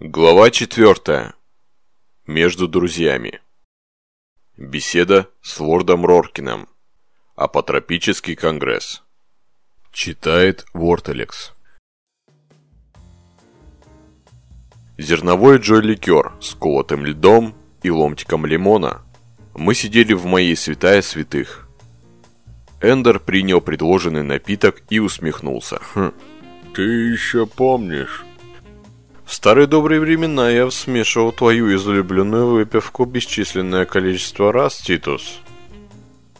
Глава 4. Между друзьями. Беседа с лордом Роркином. Апотропический конгресс. Читает Вортелекс. Зерновой Джой-ликер с колотым льдом и ломтиком лимона. Мы сидели в моей святая святых. Эндер принял предложенный напиток и усмехнулся. Хм, ты еще помнишь? В старые добрые времена я смешивал твою излюбленную выпивку бесчисленное количество раз, Титус.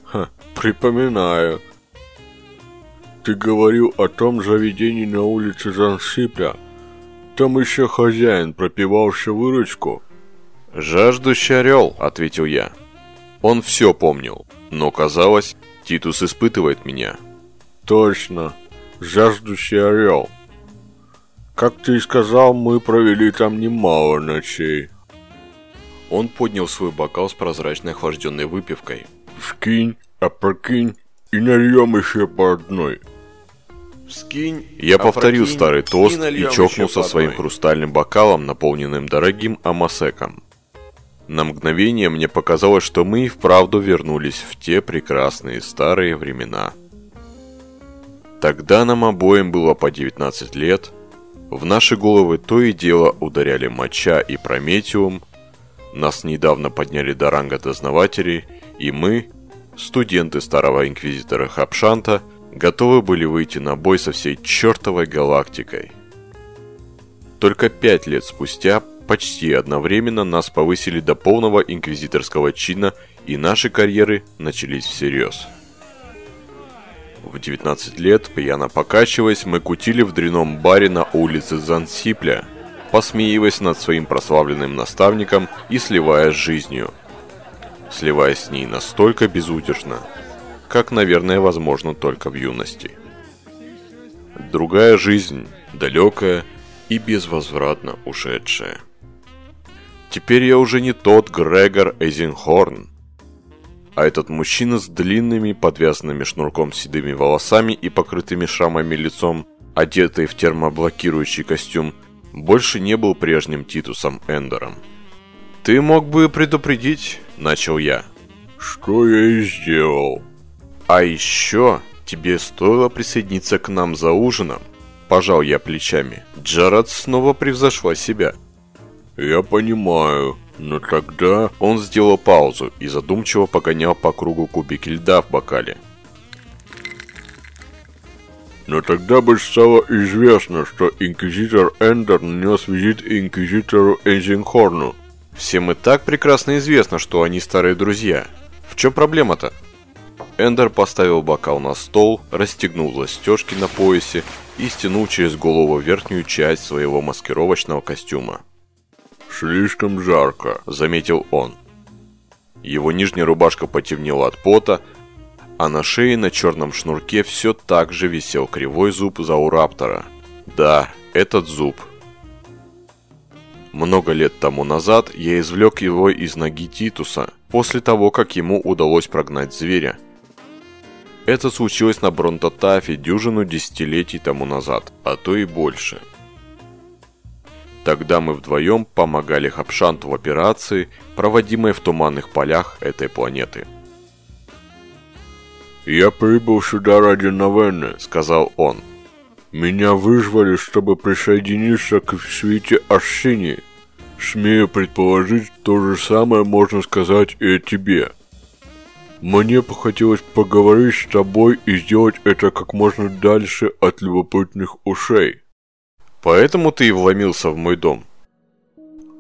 Ха, припоминаю. Ты говорил о том заведении на улице Зансипля. Там еще хозяин пропивал всю выручку. «Жаждущий орел», — ответил я. Он все помнил, но казалось, Титус испытывает меня. «Точно, жаждущий орел», как ты и сказал, мы провели там немало ночей. Он поднял свой бокал с прозрачной охлажденной выпивкой. Скинь, опрокинь и нальем еще по одной. Скинь, Я повторил старый тост и, и чокнулся своим хрустальным бокалом, наполненным дорогим амасеком. На мгновение мне показалось, что мы и вправду вернулись в те прекрасные старые времена. Тогда нам обоим было по 19 лет – в наши головы то и дело ударяли моча и прометиум, нас недавно подняли до ранга дознавателей, и мы, студенты старого инквизитора Хапшанта, готовы были выйти на бой со всей чертовой галактикой. Только пять лет спустя, почти одновременно, нас повысили до полного инквизиторского чина, и наши карьеры начались всерьез. В 19 лет, пьяно покачиваясь, мы кутили в дряном баре на улице Зансипля, посмеиваясь над своим прославленным наставником и сливаясь с жизнью. Сливаясь с ней настолько безудержно, как, наверное, возможно только в юности. Другая жизнь, далекая и безвозвратно ушедшая. Теперь я уже не тот Грегор Эзенхорн, а этот мужчина с длинными, подвязанными шнурком седыми волосами и покрытыми шрамами лицом, одетый в термоблокирующий костюм, больше не был прежним Титусом Эндером. «Ты мог бы предупредить», — начал я. «Что я и сделал». «А еще тебе стоило присоединиться к нам за ужином», — пожал я плечами. Джаред снова превзошла себя. «Я понимаю», но тогда он сделал паузу и задумчиво погонял по кругу кубики льда в бокале. Но тогда бы стало известно, что инквизитор Эндер нанес визит инквизитору Эйзенхорну. Всем и так прекрасно известно, что они старые друзья. В чем проблема-то? Эндер поставил бокал на стол, расстегнул застежки на поясе и стянул через голову верхнюю часть своего маскировочного костюма. «Слишком жарко», — заметил он. Его нижняя рубашка потемнела от пота, а на шее на черном шнурке все так же висел кривой зуб Заураптора. Да, этот зуб. Много лет тому назад я извлек его из ноги Титуса, после того, как ему удалось прогнать зверя. Это случилось на Бронтотафе дюжину десятилетий тому назад, а то и больше – Тогда мы вдвоем помогали Хапшанту в операции, проводимой в туманных полях этой планеты. «Я прибыл сюда ради Новенны», — сказал он. «Меня вызвали, чтобы присоединиться к свете Арсении. Смею предположить, то же самое можно сказать и о тебе. Мне бы хотелось поговорить с тобой и сделать это как можно дальше от любопытных ушей». Поэтому ты и вломился в мой дом.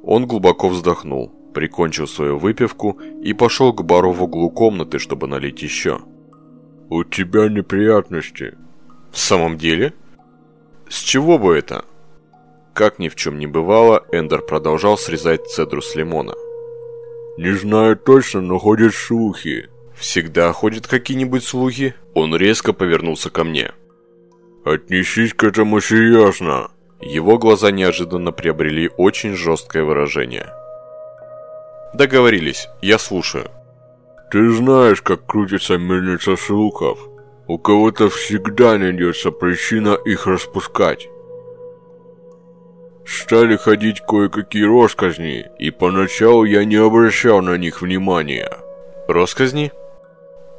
Он глубоко вздохнул, прикончил свою выпивку и пошел к бару в углу комнаты, чтобы налить еще. «У тебя неприятности». «В самом деле? С чего бы это?» Как ни в чем не бывало, Эндер продолжал срезать цедру с лимона. «Не знаю точно, но ходят слухи». «Всегда ходят какие-нибудь слухи?» Он резко повернулся ко мне. «Отнесись к этому серьезно». Его глаза неожиданно приобрели очень жесткое выражение. Договорились, я слушаю. Ты знаешь, как крутится мельница слухов. У кого-то всегда найдется причина их распускать. стали ходить кое-какие росказни, и поначалу я не обращал на них внимания. Росказни?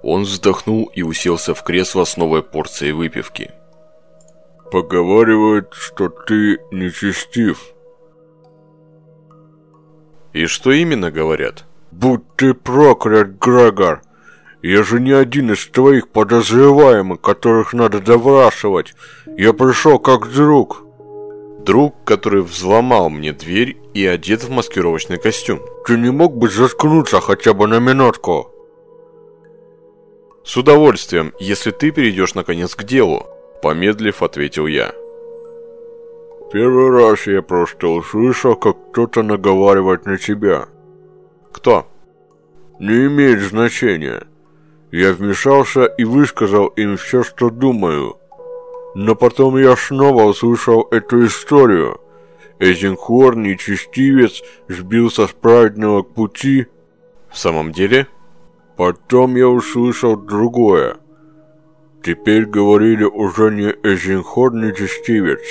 Он вздохнул и уселся в кресло с новой порцией выпивки. Поговаривают, что ты нечестив. И что именно говорят? Будь ты проклят, Грегор! Я же не один из твоих подозреваемых, которых надо допрашивать. Я пришел как друг. Друг, который взломал мне дверь и одет в маскировочный костюм. Ты не мог бы заткнуться хотя бы на минутку? С удовольствием, если ты перейдешь наконец к делу, помедлив, ответил я. Первый раз я просто услышал, как кто-то наговаривает на тебя. Кто? Не имеет значения. Я вмешался и высказал им все, что думаю. Но потом я снова услышал эту историю. Эзенхор, нечестивец, сбился с праведного пути. В самом деле? Потом я услышал другое. Теперь говорили уже не Эзенхор, нечестивец,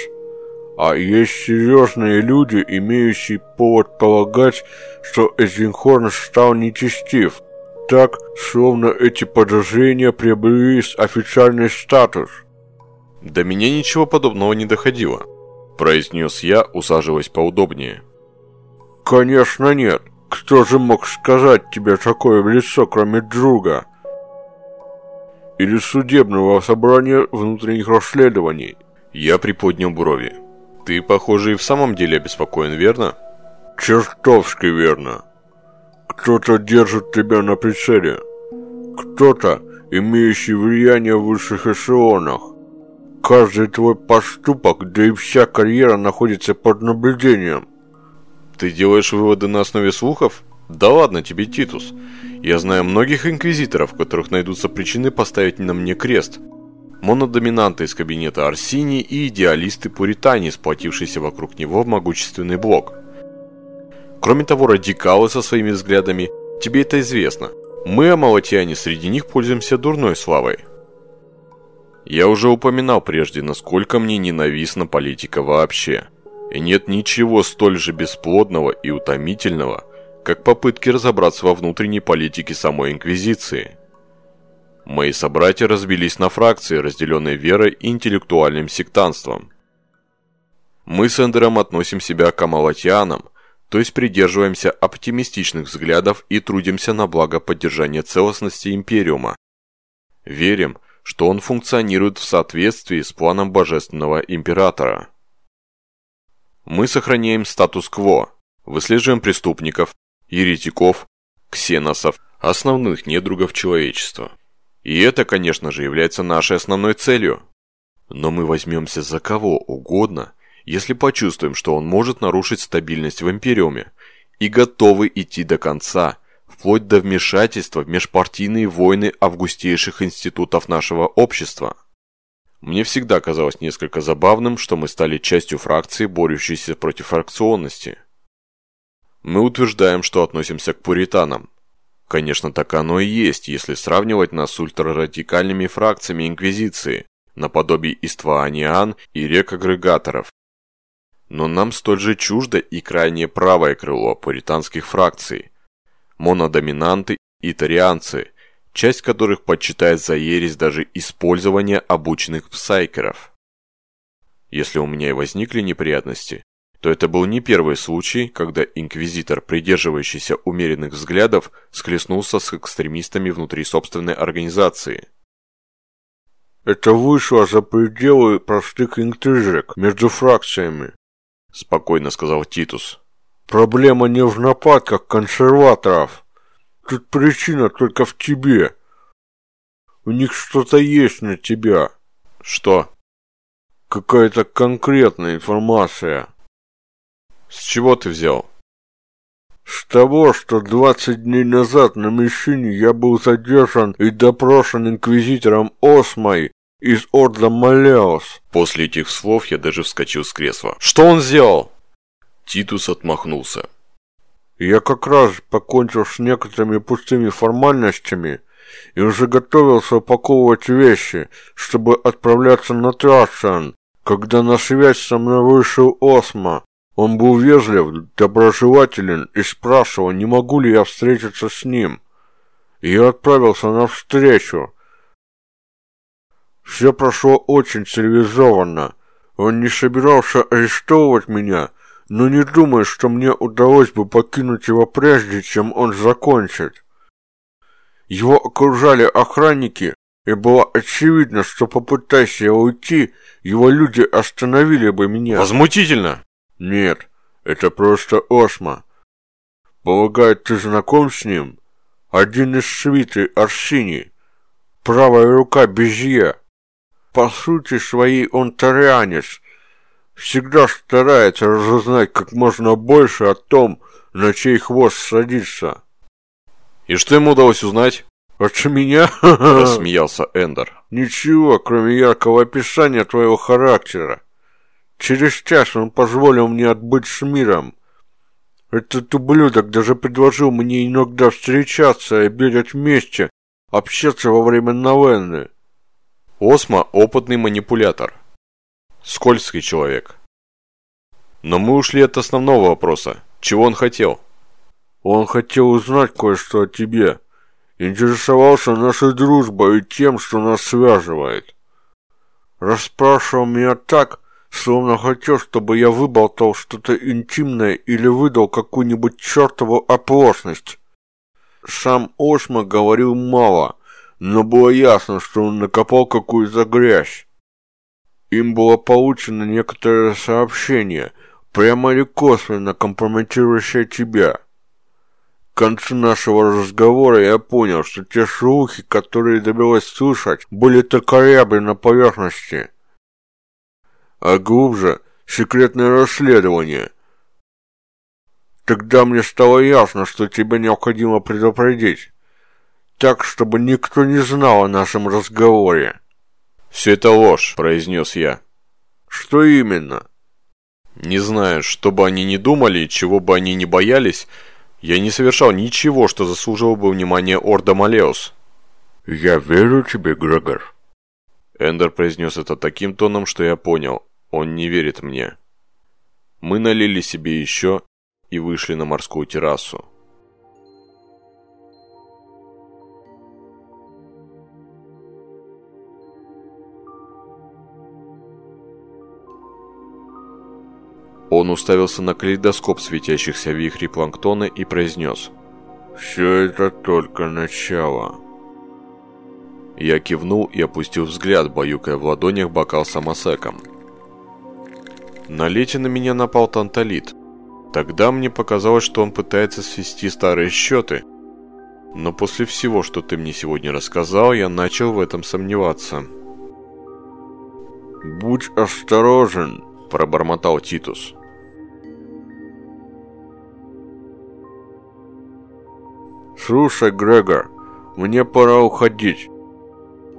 а есть серьезные люди, имеющие повод полагать, что Эзенхорн стал нечестив – так, словно эти подозрения приобрели официальный статус. До меня ничего подобного не доходило, произнес я, усаживаясь поудобнее. Конечно нет. Кто же мог сказать тебе такое в лицо, кроме друга? Или судебного собрания внутренних расследований? Я приподнял брови. Ты, похоже, и в самом деле обеспокоен, верно? Чертовски верно. Кто-то держит тебя на прицеле. Кто-то, имеющий влияние в высших эшелонах. Каждый твой поступок, да и вся карьера находится под наблюдением. Ты делаешь выводы на основе слухов? Да ладно тебе, Титус. Я знаю многих инквизиторов, у которых найдутся причины поставить на мне крест. Монодоминанты из кабинета Арсини и идеалисты-пуритане, сплотившиеся вокруг него в могущественный блок – Кроме того, радикалы со своими взглядами, тебе это известно. Мы, амалатиане, среди них пользуемся дурной славой. Я уже упоминал прежде, насколько мне ненавистна политика вообще. И нет ничего столь же бесплодного и утомительного, как попытки разобраться во внутренней политике самой Инквизиции. Мои собратья разбились на фракции, разделенные верой и интеллектуальным сектанством. Мы с Эндером относим себя к амалатианам, то есть придерживаемся оптимистичных взглядов и трудимся на благо поддержания целостности Империума. Верим, что он функционирует в соответствии с планом Божественного Императора. Мы сохраняем статус-кво, выслеживаем преступников, еретиков, ксеносов, основных недругов человечества. И это, конечно же, является нашей основной целью. Но мы возьмемся за кого угодно – если почувствуем, что он может нарушить стабильность в Империуме, и готовы идти до конца, вплоть до вмешательства в межпартийные войны августейших институтов нашего общества. Мне всегда казалось несколько забавным, что мы стали частью фракции, борющейся против фракционности. Мы утверждаем, что относимся к пуританам. Конечно, так оно и есть, если сравнивать нас с ультрарадикальными фракциями Инквизиции, наподобие Иствааниан и рек-агрегаторов, но нам столь же чуждо и крайне правое крыло пуританских фракций, монодоминанты и тарианцы, часть которых почитает за ересь даже использование обученных псайкеров. Если у меня и возникли неприятности, то это был не первый случай, когда инквизитор, придерживающийся умеренных взглядов, схлестнулся с экстремистами внутри собственной организации. Это вышло за пределы простых интрижек между фракциями спокойно сказал Титус. Проблема не в нападках консерваторов. Тут причина только в тебе. У них что-то есть на тебя. Что? Какая-то конкретная информация. С чего ты взял? С того, что 20 дней назад на Мишине я был задержан и допрошен инквизитором Осмой из Орда Малеос. После этих слов я даже вскочил с кресла. Что он сделал? Титус отмахнулся. Я как раз покончил с некоторыми пустыми формальностями и уже готовился упаковывать вещи, чтобы отправляться на Трашан, когда на связь со мной вышел Осма. Он был вежлив, доброжелателен и спрашивал, не могу ли я встретиться с ним. И я отправился навстречу. Все прошло очень цивилизованно. Он не собирался арестовывать меня, но не думаю, что мне удалось бы покинуть его прежде, чем он закончит. Его окружали охранники, и было очевидно, что попытайся я уйти, его люди остановили бы меня. Возмутительно! Нет, это просто Осма. Полагаю, ты знаком с ним? Один из свиты Арсини. Правая рука Безье. По сути своей он тарианец. Всегда старается разузнать как можно больше о том, на чей хвост садится. И что ему удалось узнать? От меня? Рассмеялся Эндер. Ничего, кроме яркого описания твоего характера. Через час он позволил мне отбыть с миром. Этот ублюдок даже предложил мне иногда встречаться и бегать вместе, общаться во время новенны. Осма – опытный манипулятор. Скользкий человек. Но мы ушли от основного вопроса. Чего он хотел? Он хотел узнать кое-что о тебе. Интересовался нашей дружбой и тем, что нас связывает. Расспрашивал меня так, словно хотел, чтобы я выболтал что-то интимное или выдал какую-нибудь чертову оплошность. Сам Осма говорил мало, но было ясно, что он накопал какую-то грязь. Им было получено некоторое сообщение, прямо или косвенно компрометирующее тебя. К концу нашего разговора я понял, что те слухи, которые довелось слышать, были только рябли на поверхности – а глубже секретное расследование. Тогда мне стало ясно, что тебя необходимо предупредить, так, чтобы никто не знал о нашем разговоре. «Все это ложь», – произнес я. «Что именно?» «Не знаю, что бы они ни думали, чего бы они ни боялись, я не совершал ничего, что заслуживало бы внимания Орда Малеус». «Я верю тебе, Грегор». Эндер произнес это таким тоном, что я понял. Он не верит мне. Мы налили себе еще и вышли на морскую террасу. Он уставился на калейдоскоп светящихся вихрей планктона и произнес «Все это только начало». Я кивнул и опустил взгляд, баюкая в ладонях бокал самосеком. На лете на меня напал Танталит. Тогда мне показалось, что он пытается свести старые счеты. Но после всего, что ты мне сегодня рассказал, я начал в этом сомневаться. «Будь осторожен», – пробормотал Титус. «Слушай, Грегор, мне пора уходить.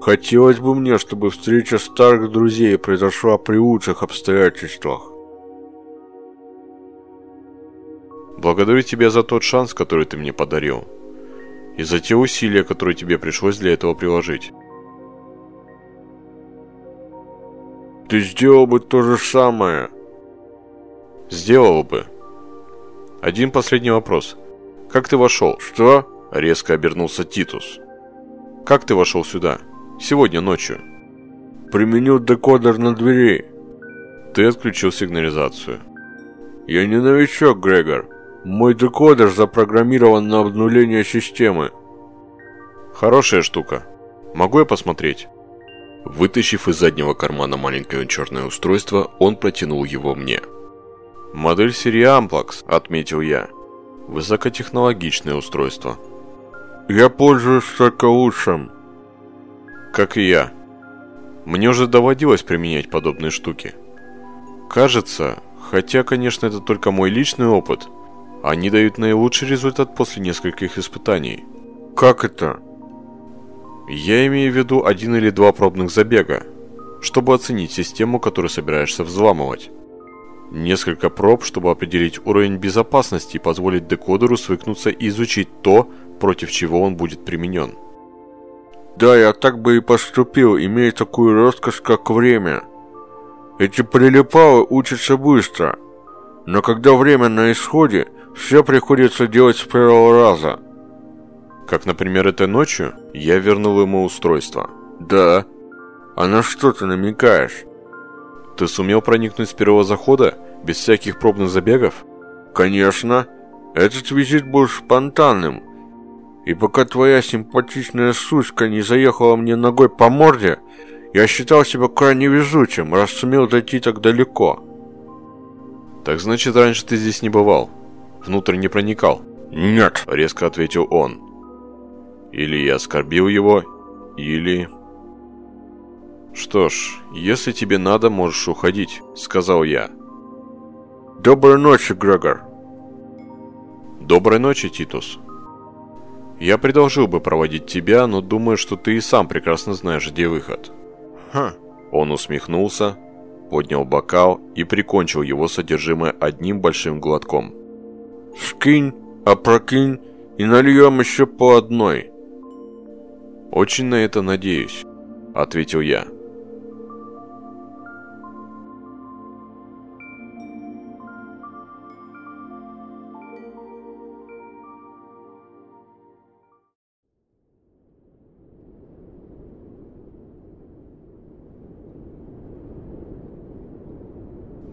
Хотелось бы мне, чтобы встреча старых друзей произошла при лучших обстоятельствах. Благодарю тебя за тот шанс, который ты мне подарил. И за те усилия, которые тебе пришлось для этого приложить. Ты сделал бы то же самое. Сделал бы. Один последний вопрос. Как ты вошел? Что? Резко обернулся Титус. Как ты вошел сюда? Сегодня ночью. Применил декодер на двери. Ты отключил сигнализацию. Я не новичок, Грегор. Мой декодер запрограммирован на обнуление системы. Хорошая штука. Могу я посмотреть? Вытащив из заднего кармана маленькое черное устройство, он протянул его мне. «Модель серии Amplax», — отметил я. «Высокотехнологичное устройство». «Я пользуюсь только лучшим», как и я. Мне уже доводилось применять подобные штуки. Кажется, хотя, конечно, это только мой личный опыт, они дают наилучший результат после нескольких испытаний. Как это? Я имею в виду один или два пробных забега, чтобы оценить систему, которую собираешься взламывать. Несколько проб, чтобы определить уровень безопасности и позволить декодеру свыкнуться и изучить то, против чего он будет применен. Да, я так бы и поступил, имея такую роскошь, как время. Эти прилипалы учатся быстро. Но когда время на исходе, все приходится делать с первого раза. Как, например, этой ночью я вернул ему устройство. Да. А на что ты намекаешь? Ты сумел проникнуть с первого захода, без всяких пробных забегов? Конечно. Этот визит был спонтанным. И пока твоя симпатичная сучка не заехала мне ногой по морде, я считал себя крайне везучим, раз сумел дойти так далеко. Так значит, раньше ты здесь не бывал? Внутрь не проникал? Нет, резко ответил он. Или я оскорбил его, или... «Что ж, если тебе надо, можешь уходить», — сказал я. «Доброй ночи, Грегор». «Доброй ночи, Титус». «Я предложил бы проводить тебя, но думаю, что ты и сам прекрасно знаешь, где выход». «Хм». Он усмехнулся, поднял бокал и прикончил его содержимое одним большим глотком. «Скинь, опрокинь и нальем еще по одной». «Очень на это надеюсь», — ответил я.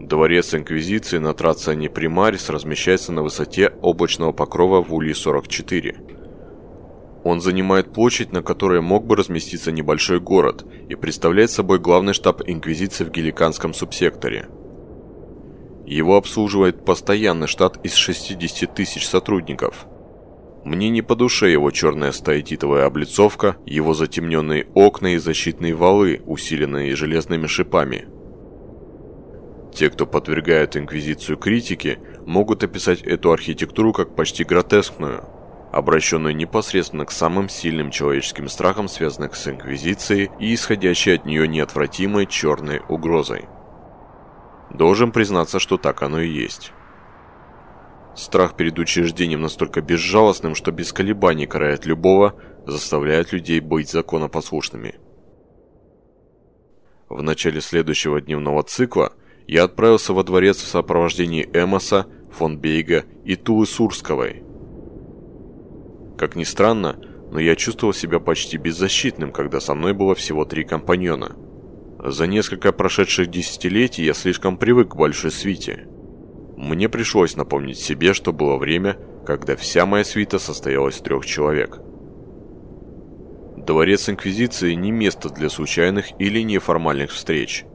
Дворец Инквизиции на Трациане Примарис размещается на высоте облачного покрова в Улье-44. Он занимает площадь, на которой мог бы разместиться небольшой город, и представляет собой главный штаб Инквизиции в Геликанском субсекторе. Его обслуживает постоянный штат из 60 тысяч сотрудников. Мне не по душе его черная стаэтитовая облицовка, его затемненные окна и защитные валы, усиленные железными шипами – те, кто подвергают Инквизицию критике, могут описать эту архитектуру как почти гротескную, обращенную непосредственно к самым сильным человеческим страхам, связанных с Инквизицией и исходящей от нее неотвратимой черной угрозой. Должен признаться, что так оно и есть. Страх перед учреждением настолько безжалостным, что без колебаний карает любого, заставляет людей быть законопослушными. В начале следующего дневного цикла – я отправился во дворец в сопровождении Эмоса, фон Бейга и Тулы Сурсковой. Как ни странно, но я чувствовал себя почти беззащитным, когда со мной было всего три компаньона. За несколько прошедших десятилетий я слишком привык к большой свите. Мне пришлось напомнить себе, что было время, когда вся моя свита состояла из трех человек. Дворец Инквизиции не место для случайных или неформальных встреч –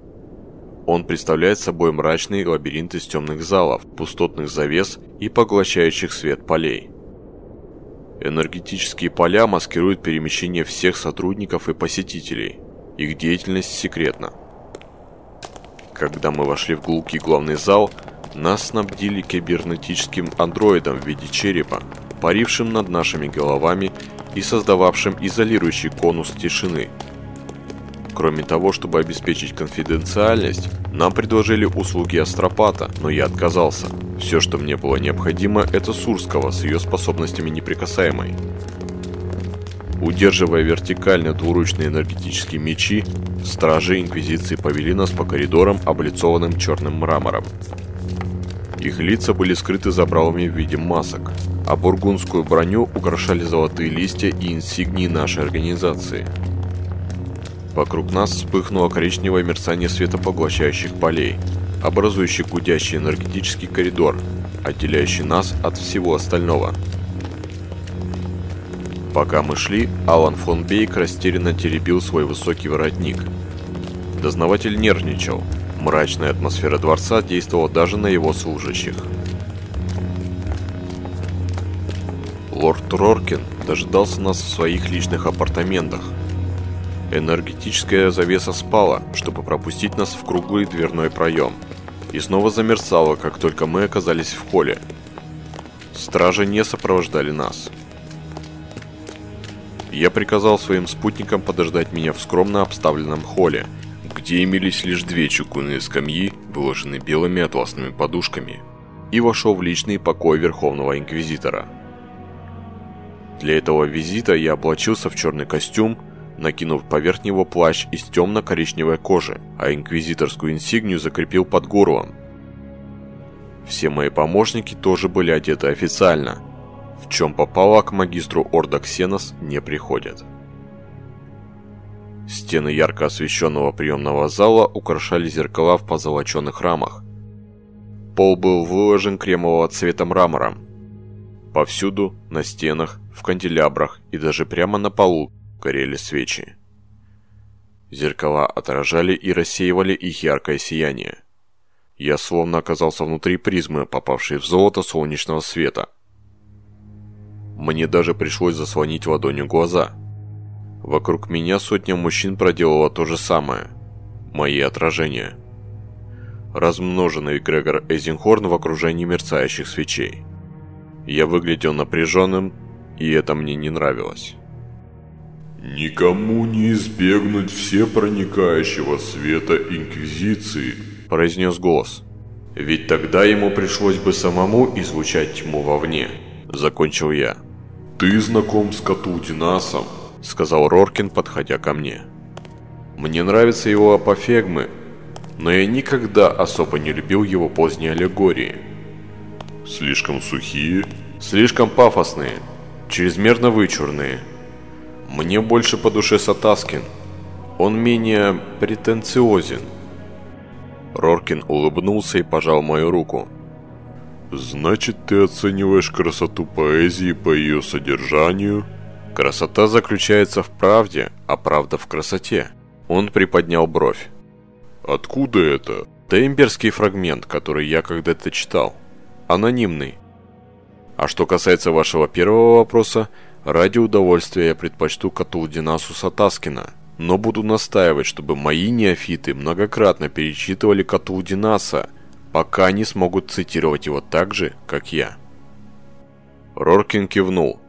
он представляет собой мрачный лабиринт из темных залов, пустотных завес и поглощающих свет полей. Энергетические поля маскируют перемещение всех сотрудников и посетителей. Их деятельность секретна. Когда мы вошли в гулкий главный зал, нас снабдили кибернетическим андроидом в виде черепа, парившим над нашими головами и создававшим изолирующий конус тишины – Кроме того, чтобы обеспечить конфиденциальность, нам предложили услуги астропата, но я отказался. Все, что мне было необходимо, это Сурского с ее способностями неприкасаемой. Удерживая вертикально двуручные энергетические мечи, стражи Инквизиции повели нас по коридорам, облицованным черным мрамором. Их лица были скрыты забралами в виде масок, а бургундскую броню украшали золотые листья и инсигнии нашей организации – Вокруг нас вспыхнуло коричневое мерцание светопоглощающих полей, образующий гудящий энергетический коридор, отделяющий нас от всего остального. Пока мы шли, Алан фон Бейк растерянно теребил свой высокий воротник. Дознаватель нервничал. Мрачная атмосфера дворца действовала даже на его служащих. Лорд Роркин дожидался нас в своих личных апартаментах, Энергетическая завеса спала, чтобы пропустить нас в круглый дверной проем. И снова замерцала, как только мы оказались в холле. Стражи не сопровождали нас. Я приказал своим спутникам подождать меня в скромно обставленном холле, где имелись лишь две чугунные скамьи, выложенные белыми атласными подушками, и вошел в личный покой Верховного Инквизитора. Для этого визита я облачился в черный костюм, накинув поверх него плащ из темно-коричневой кожи, а инквизиторскую инсигнию закрепил под горлом. Все мои помощники тоже были одеты официально. В чем попало к магистру Орда Ксенос не приходят. Стены ярко освещенного приемного зала украшали зеркала в позолоченных рамах. Пол был выложен кремового цвета мрамором. Повсюду, на стенах, в канделябрах и даже прямо на полу горели свечи. Зеркала отражали и рассеивали их яркое сияние. Я словно оказался внутри призмы, попавшей в золото солнечного света. Мне даже пришлось заслонить ладонью глаза. Вокруг меня сотня мужчин проделала то же самое. Мои отражения. Размноженный Грегор Эзенхорн в окружении мерцающих свечей. Я выглядел напряженным, и это мне не нравилось. «Никому не избегнуть все проникающего света Инквизиции», – произнес голос. «Ведь тогда ему пришлось бы самому излучать тьму вовне», – закончил я. «Ты знаком с Катудинасом», – сказал Роркин, подходя ко мне. «Мне нравятся его апофегмы, но я никогда особо не любил его поздние аллегории». «Слишком сухие?» «Слишком пафосные, чрезмерно вычурные. Мне больше по душе Сатаскин. Он менее претенциозен». Роркин улыбнулся и пожал мою руку. «Значит, ты оцениваешь красоту поэзии по ее содержанию?» «Красота заключается в правде, а правда в красоте». Он приподнял бровь. «Откуда это?» «Это имперский фрагмент, который я когда-то читал. Анонимный. А что касается вашего первого вопроса, ради удовольствия я предпочту Катулдинасу Сатаскина но буду настаивать, чтобы мои неофиты многократно перечитывали Катул Динаса, пока они смогут цитировать его так же, как я. Роркин кивнул.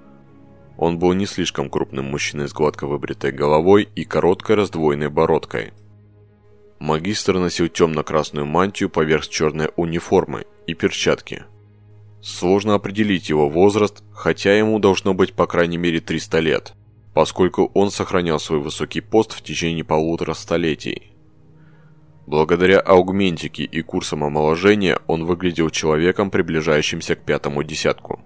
Он был не слишком крупным мужчиной с гладко выбритой головой и короткой раздвоенной бородкой. Магистр носил темно-красную мантию поверх черной униформы и перчатки. Сложно определить его возраст, хотя ему должно быть по крайней мере 300 лет поскольку он сохранял свой высокий пост в течение полутора столетий. Благодаря аугментике и курсам омоложения он выглядел человеком, приближающимся к пятому десятку.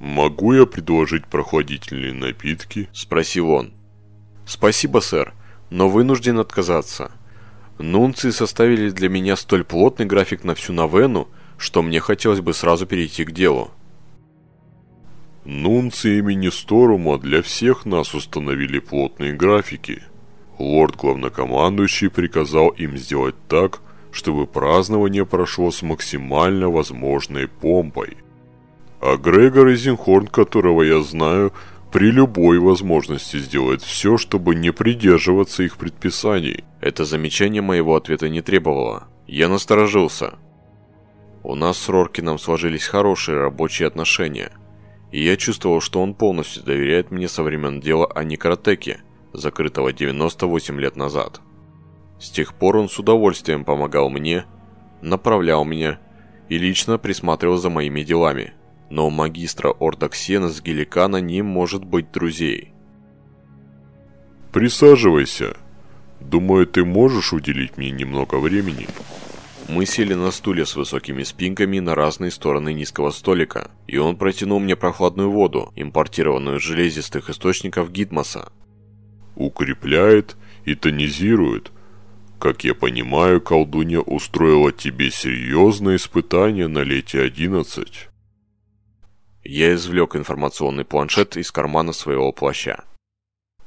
«Могу я предложить прохладительные напитки?» – спросил он. «Спасибо, сэр, но вынужден отказаться. Нунции составили для меня столь плотный график на всю новену, что мне хотелось бы сразу перейти к делу». Нунци имени Сторума для всех нас установили плотные графики. Лорд-главнокомандующий приказал им сделать так, чтобы празднование прошло с максимально возможной помпой. А Грегор Изенхорн, которого я знаю, при любой возможности сделает все, чтобы не придерживаться их предписаний. Это замечание моего ответа не требовало. Я насторожился. У нас с Роркином сложились хорошие рабочие отношения – и я чувствовал, что он полностью доверяет мне со времен дела о Некротеке, закрытого 98 лет назад. С тех пор он с удовольствием помогал мне, направлял меня и лично присматривал за моими делами, но у магистра Ордоксена с Геликана не может быть друзей. «Присаживайся. Думаю, ты можешь уделить мне немного времени?» Мы сели на стуле с высокими спинками на разные стороны низкого столика, и он протянул мне прохладную воду, импортированную из железистых источников Гидмоса. «Укрепляет и тонизирует. Как я понимаю, колдунья устроила тебе серьезное испытание на лете 11». Я извлек информационный планшет из кармана своего плаща.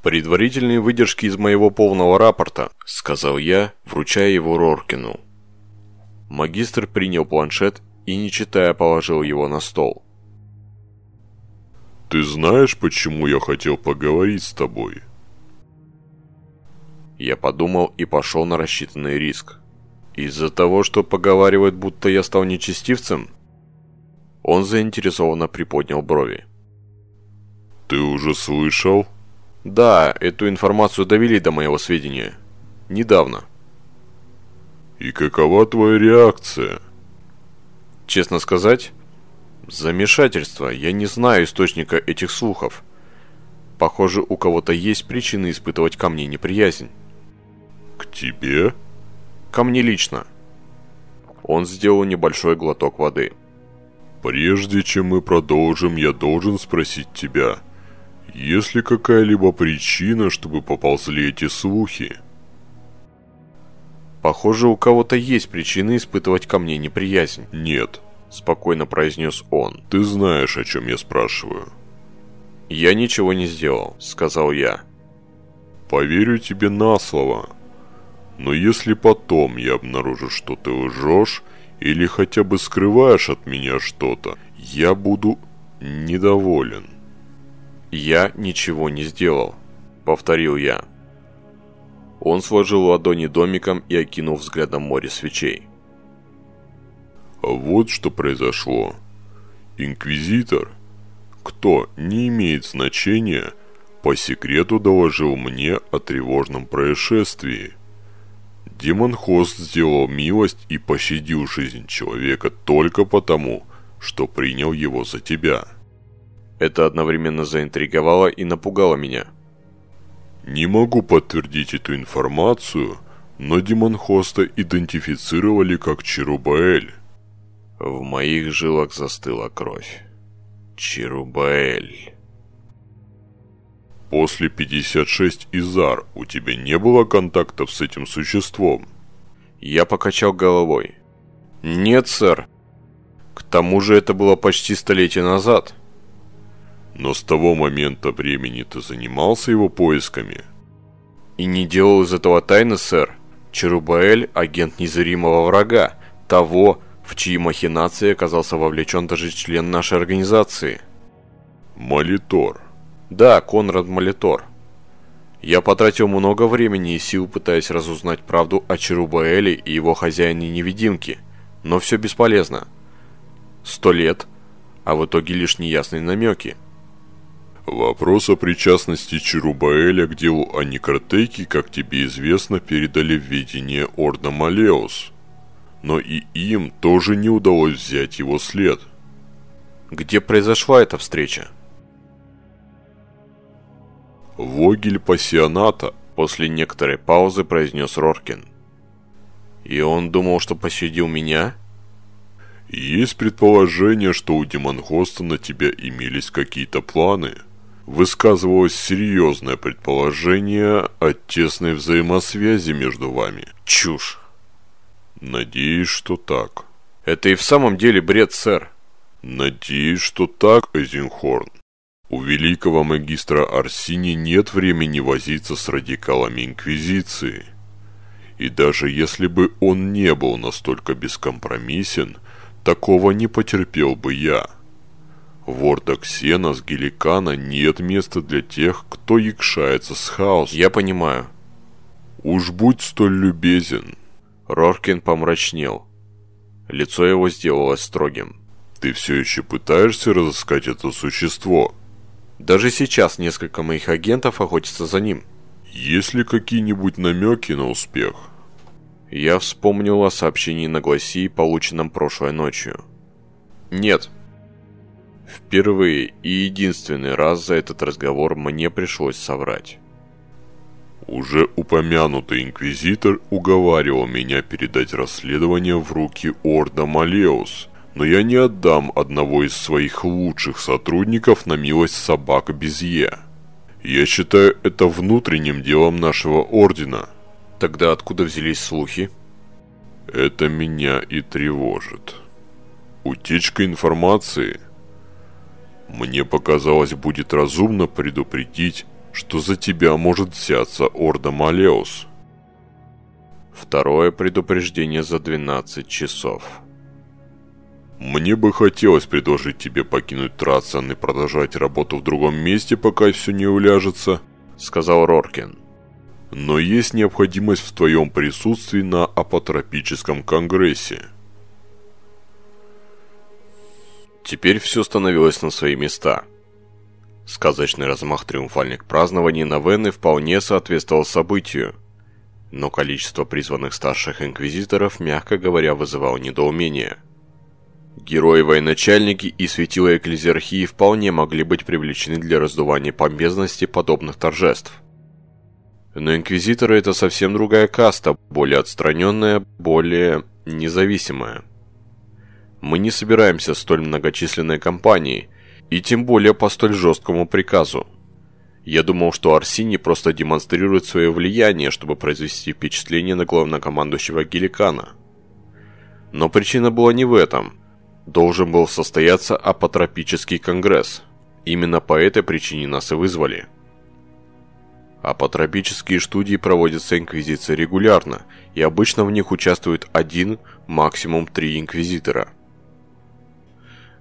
«Предварительные выдержки из моего полного рапорта», — сказал я, вручая его Роркину. Магистр принял планшет и, не читая, положил его на стол. «Ты знаешь, почему я хотел поговорить с тобой?» Я подумал и пошел на рассчитанный риск. Из-за того, что поговаривают, будто я стал нечестивцем? Он заинтересованно приподнял брови. «Ты уже слышал?» «Да, эту информацию довели до моего сведения. Недавно». «И какова твоя реакция?» «Честно сказать, замешательство. Я не знаю источника этих слухов. Похоже, у кого-то есть причины испытывать ко мне неприязнь». «К тебе?» «Ко мне лично». Он сделал небольшой глоток воды. «Прежде чем мы продолжим, я должен спросить тебя, есть ли какая-либо причина, чтобы поползли эти слухи?» Похоже, у кого-то есть причины испытывать ко мне неприязнь. «Нет», – спокойно произнес он. «Ты знаешь, о чем я спрашиваю». «Я ничего не сделал», – сказал я. «Поверю тебе на слово. Но если потом я обнаружу, что ты лжешь или хотя бы скрываешь от меня что-то, я буду недоволен». «Я ничего не сделал», – повторил я. Он сложил ладони домиком и окинул взглядом море свечей. Вот что произошло. Инквизитор, кто не имеет значения, по секрету доложил мне о тревожном происшествии. Демон-хост сделал милость и пощадил жизнь человека только потому, что принял его за тебя. Это одновременно заинтриговало и напугало меня. Не могу подтвердить эту информацию, но Демонхоста идентифицировали как Черубаэль. В моих жилах застыла кровь. Черубаэль. После 56 Изар у тебя не было контактов с этим существом? Я покачал головой. Нет, сэр. К тому же это было почти столетие назад. Но с того момента времени ты занимался его поисками? И не делал из этого тайны, сэр. Черубаэль – агент незримого врага, того, в чьи махинации оказался вовлечен даже член нашей организации. Молитор. Да, Конрад Молитор. Я потратил много времени и сил, пытаясь разузнать правду о Черубаэле и его хозяине-невидимке, но все бесполезно. Сто лет, а в итоге лишь неясные намеки – Вопрос о причастности Черубаэля к делу о Некротеке, как тебе известно, передали в ведение Орда Малеус. Но и им тоже не удалось взять его след. Где произошла эта встреча? Вогель пассионата, после некоторой паузы произнес Роркин. И он думал, что пощадил меня? Есть предположение, что у Демонхоста на тебя имелись какие-то планы – высказывалось серьезное предположение о тесной взаимосвязи между вами. Чушь. Надеюсь, что так. Это и в самом деле бред, сэр. Надеюсь, что так, Эзенхорн. У великого магистра Арсини нет времени возиться с радикалами Инквизиции. И даже если бы он не был настолько бескомпромиссен, такого не потерпел бы я. В Ордоксена с Геликана нет места для тех, кто якшается с хаосом. Я понимаю. Уж будь столь любезен. Роркин помрачнел. Лицо его сделалось строгим. Ты все еще пытаешься разыскать это существо? Даже сейчас несколько моих агентов охотятся за ним. Есть ли какие-нибудь намеки на успех? Я вспомнил о сообщении на Гласи, полученном прошлой ночью. Нет, Впервые и единственный раз за этот разговор мне пришлось соврать. Уже упомянутый инквизитор уговаривал меня передать расследование в руки Орда Малеус, но я не отдам одного из своих лучших сотрудников на милость собак Безье. Я считаю это внутренним делом нашего ордена. Тогда откуда взялись слухи? Это меня и тревожит. Утечка информации мне показалось, будет разумно предупредить, что за тебя может взяться Орда Малеус. Второе предупреждение за 12 часов. Мне бы хотелось предложить тебе покинуть Трацан и продолжать работу в другом месте, пока все не уляжется, сказал Роркин. Но есть необходимость в твоем присутствии на апотропическом конгрессе. Теперь все становилось на свои места. Сказочный размах триумфальных празднований на Вены вполне соответствовал событию, но количество призванных старших инквизиторов, мягко говоря, вызывало недоумение. Герои-военачальники и светила экклезиархии вполне могли быть привлечены для раздувания помпезности подобных торжеств. Но инквизиторы это совсем другая каста, более отстраненная, более независимая. Мы не собираемся столь многочисленной компанией, и тем более по столь жесткому приказу. Я думал, что Арсини просто демонстрирует свое влияние, чтобы произвести впечатление на главнокомандующего Геликана. Но причина была не в этом. Должен был состояться апотропический конгресс. Именно по этой причине нас и вызвали. Апотропические студии проводятся Инквизицией регулярно, и обычно в них участвует один, максимум три инквизитора –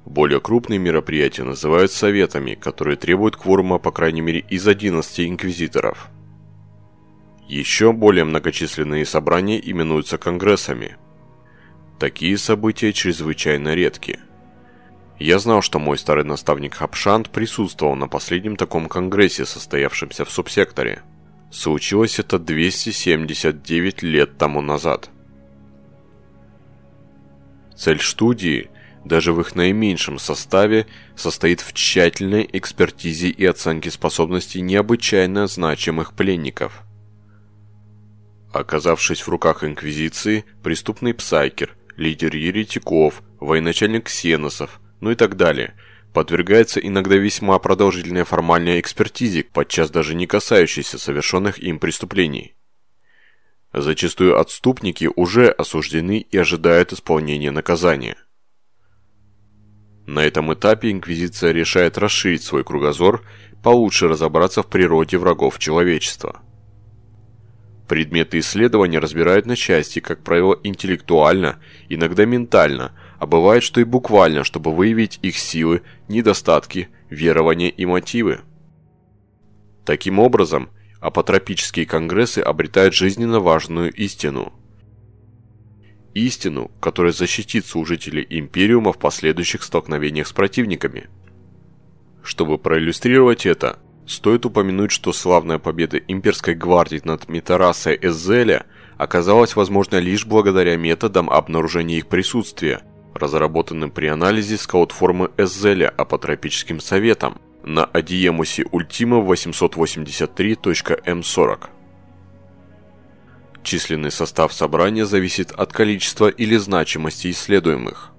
более крупные мероприятия называют советами, которые требуют кворума по крайней мере из 11 инквизиторов. Еще более многочисленные собрания именуются конгрессами. Такие события чрезвычайно редки. Я знал, что мой старый наставник Хапшант присутствовал на последнем таком конгрессе, состоявшемся в субсекторе. Случилось это 279 лет тому назад. Цель студии даже в их наименьшем составе, состоит в тщательной экспертизе и оценке способностей необычайно значимых пленников. Оказавшись в руках Инквизиции, преступный псайкер, лидер еретиков, военачальник ксеносов, ну и так далее, подвергается иногда весьма продолжительной формальной экспертизе, подчас даже не касающейся совершенных им преступлений. Зачастую отступники уже осуждены и ожидают исполнения наказания. На этом этапе Инквизиция решает расширить свой кругозор, получше разобраться в природе врагов человечества. Предметы исследования разбирают на части, как правило, интеллектуально, иногда ментально, а бывает, что и буквально, чтобы выявить их силы, недостатки, верования и мотивы. Таким образом, апотропические конгрессы обретают жизненно важную истину – истину, которая защитит служителей Империума в последующих столкновениях с противниками. Чтобы проиллюстрировать это, стоит упомянуть, что славная победа имперской гвардии над Митарасой Эзеля оказалась возможна лишь благодаря методам обнаружения их присутствия, разработанным при анализе скаут-формы Эзеля апотропическим советом на Адиемусе Ультима 883.m40. Численный состав собрания зависит от количества или значимости исследуемых.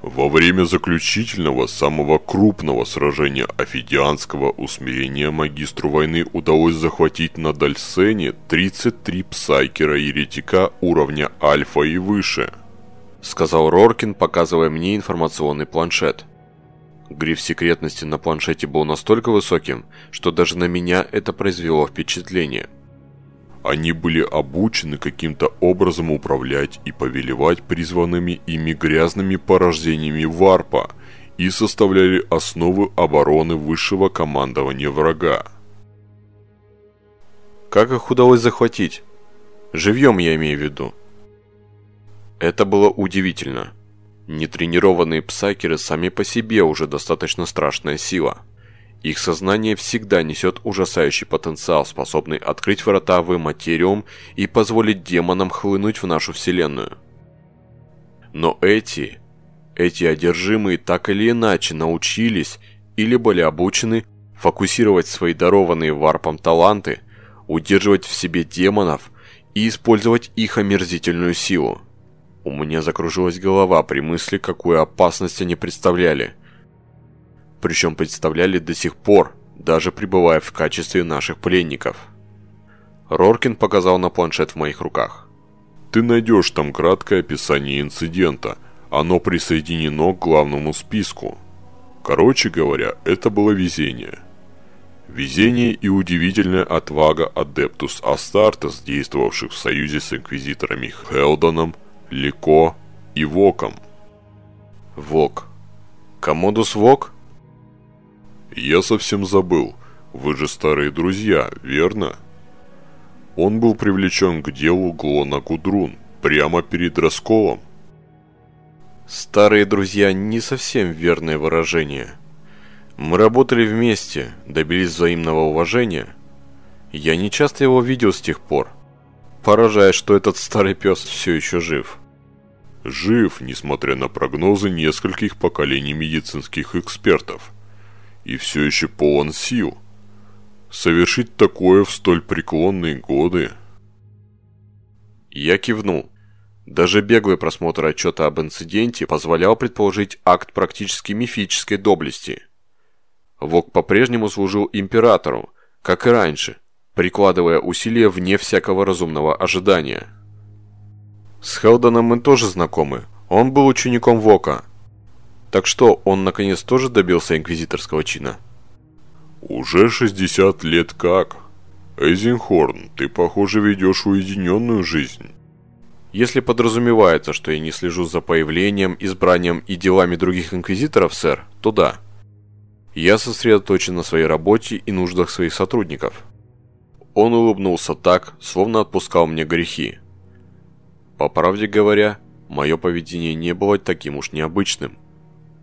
Во время заключительного, самого крупного сражения офидианского усмирения магистру войны удалось захватить на Дальсене 33 псайкера-еретика уровня альфа и выше, сказал Роркин, показывая мне информационный планшет. Гриф секретности на планшете был настолько высоким, что даже на меня это произвело впечатление – они были обучены каким-то образом управлять и повелевать призванными ими грязными порождениями варпа и составляли основы обороны высшего командования врага. Как их удалось захватить? Живьем я имею в виду. Это было удивительно. Нетренированные псакеры сами по себе уже достаточно страшная сила – их сознание всегда несет ужасающий потенциал, способный открыть врата в материум и позволить демонам хлынуть в нашу вселенную. Но эти, эти одержимые так или иначе научились или были обучены фокусировать свои дарованные варпом таланты, удерживать в себе демонов и использовать их омерзительную силу. У меня закружилась голова при мысли, какую опасность они представляли – причем представляли до сих пор, даже пребывая в качестве наших пленников. Роркин показал на планшет в моих руках. Ты найдешь там краткое описание инцидента. Оно присоединено к главному списку. Короче говоря, это было везение. Везение и удивительная отвага адептус Астартес, действовавших в союзе с инквизиторами Хелдоном, Лико и Воком. Вок. Комодус Вок? «Я совсем забыл. Вы же старые друзья, верно?» Он был привлечен к делу Глона Гудрун прямо перед расколом. «Старые друзья» не совсем верное выражение. Мы работали вместе, добились взаимного уважения. Я не часто его видел с тех пор. Поражает, что этот старый пес все еще жив. Жив, несмотря на прогнозы нескольких поколений медицинских экспертов – и все еще полон сил. Совершить такое в столь преклонные годы. Я кивнул. Даже беглый просмотр отчета об инциденте позволял предположить акт практически мифической доблести. Вок по-прежнему служил императору, как и раньше, прикладывая усилия вне всякого разумного ожидания. С Хелдоном мы тоже знакомы, он был учеником Вока. Так что, он наконец тоже добился инквизиторского чина? Уже 60 лет как? Эйзенхорн, ты, похоже, ведешь уединенную жизнь. Если подразумевается, что я не слежу за появлением, избранием и делами других инквизиторов, сэр, то да. Я сосредоточен на своей работе и нуждах своих сотрудников. Он улыбнулся так, словно отпускал мне грехи. По правде говоря, мое поведение не было таким уж необычным.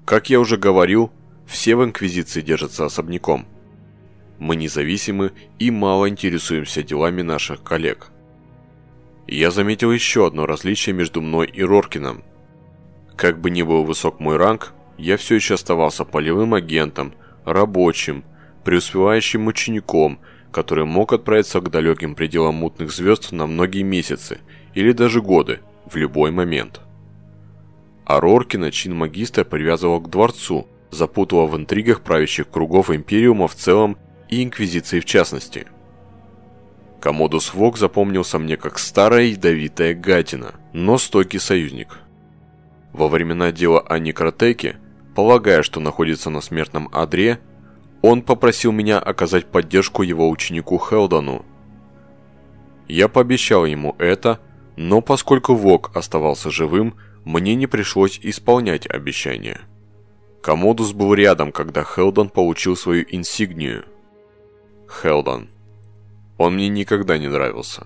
Как я уже говорил, все в Инквизиции держатся особняком. Мы независимы и мало интересуемся делами наших коллег. Я заметил еще одно различие между мной и Роркином. Как бы ни был высок мой ранг, я все еще оставался полевым агентом, рабочим, преуспевающим учеником, который мог отправиться к далеким пределам мутных звезд на многие месяцы или даже годы, в любой момент. А Роркина чин магистра привязывал к дворцу, запутывая в интригах правящих кругов Империума в целом и Инквизиции в частности – Комодус Вок запомнился мне как старая ядовитая гатина, но стойкий союзник. Во времена дела о Некротеке, полагая, что находится на смертном адре, он попросил меня оказать поддержку его ученику Хелдону. Я пообещал ему это, но поскольку Вок оставался живым, мне не пришлось исполнять обещание. Комодус был рядом, когда Хелдон получил свою инсигнию. Хелдон. Он мне никогда не нравился.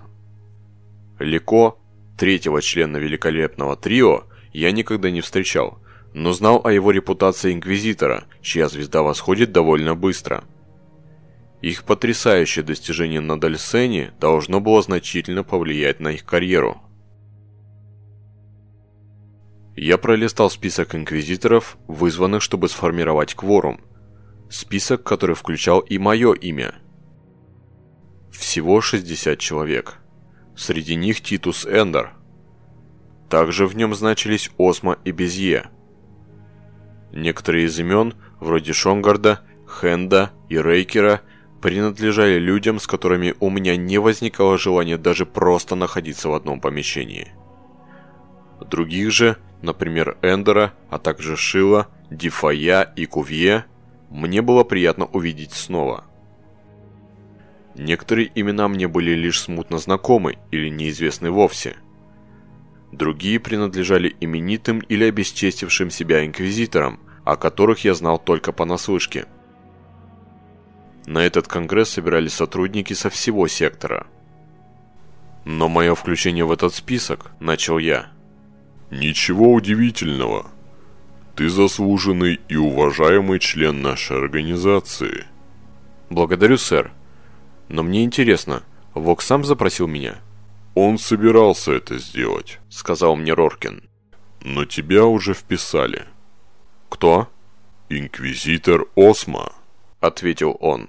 Лико, третьего члена великолепного трио, я никогда не встречал, но знал о его репутации инквизитора, чья звезда восходит довольно быстро. Их потрясающее достижение на Дальсене должно было значительно повлиять на их карьеру. Я пролистал список инквизиторов, вызванных, чтобы сформировать кворум. Список, который включал и мое имя – всего 60 человек. Среди них Титус Эндер. Также в нем значились Осма и Безье. Некоторые из имен, вроде Шонгарда, Хенда и Рейкера, принадлежали людям, с которыми у меня не возникало желания даже просто находиться в одном помещении. Других же, например Эндера, а также Шила, Дифая и Кувье, мне было приятно увидеть снова – Некоторые имена мне были лишь смутно знакомы или неизвестны вовсе. Другие принадлежали именитым или обесчестившим себя инквизиторам, о которых я знал только понаслышке. На этот конгресс собирались сотрудники со всего сектора. Но мое включение в этот список, начал я. Ничего удивительного. Ты заслуженный и уважаемый член нашей организации. Благодарю, сэр. Но мне интересно, Вок сам запросил меня? Он собирался это сделать, сказал мне Роркин. Но тебя уже вписали. Кто? Инквизитор Осма, ответил он.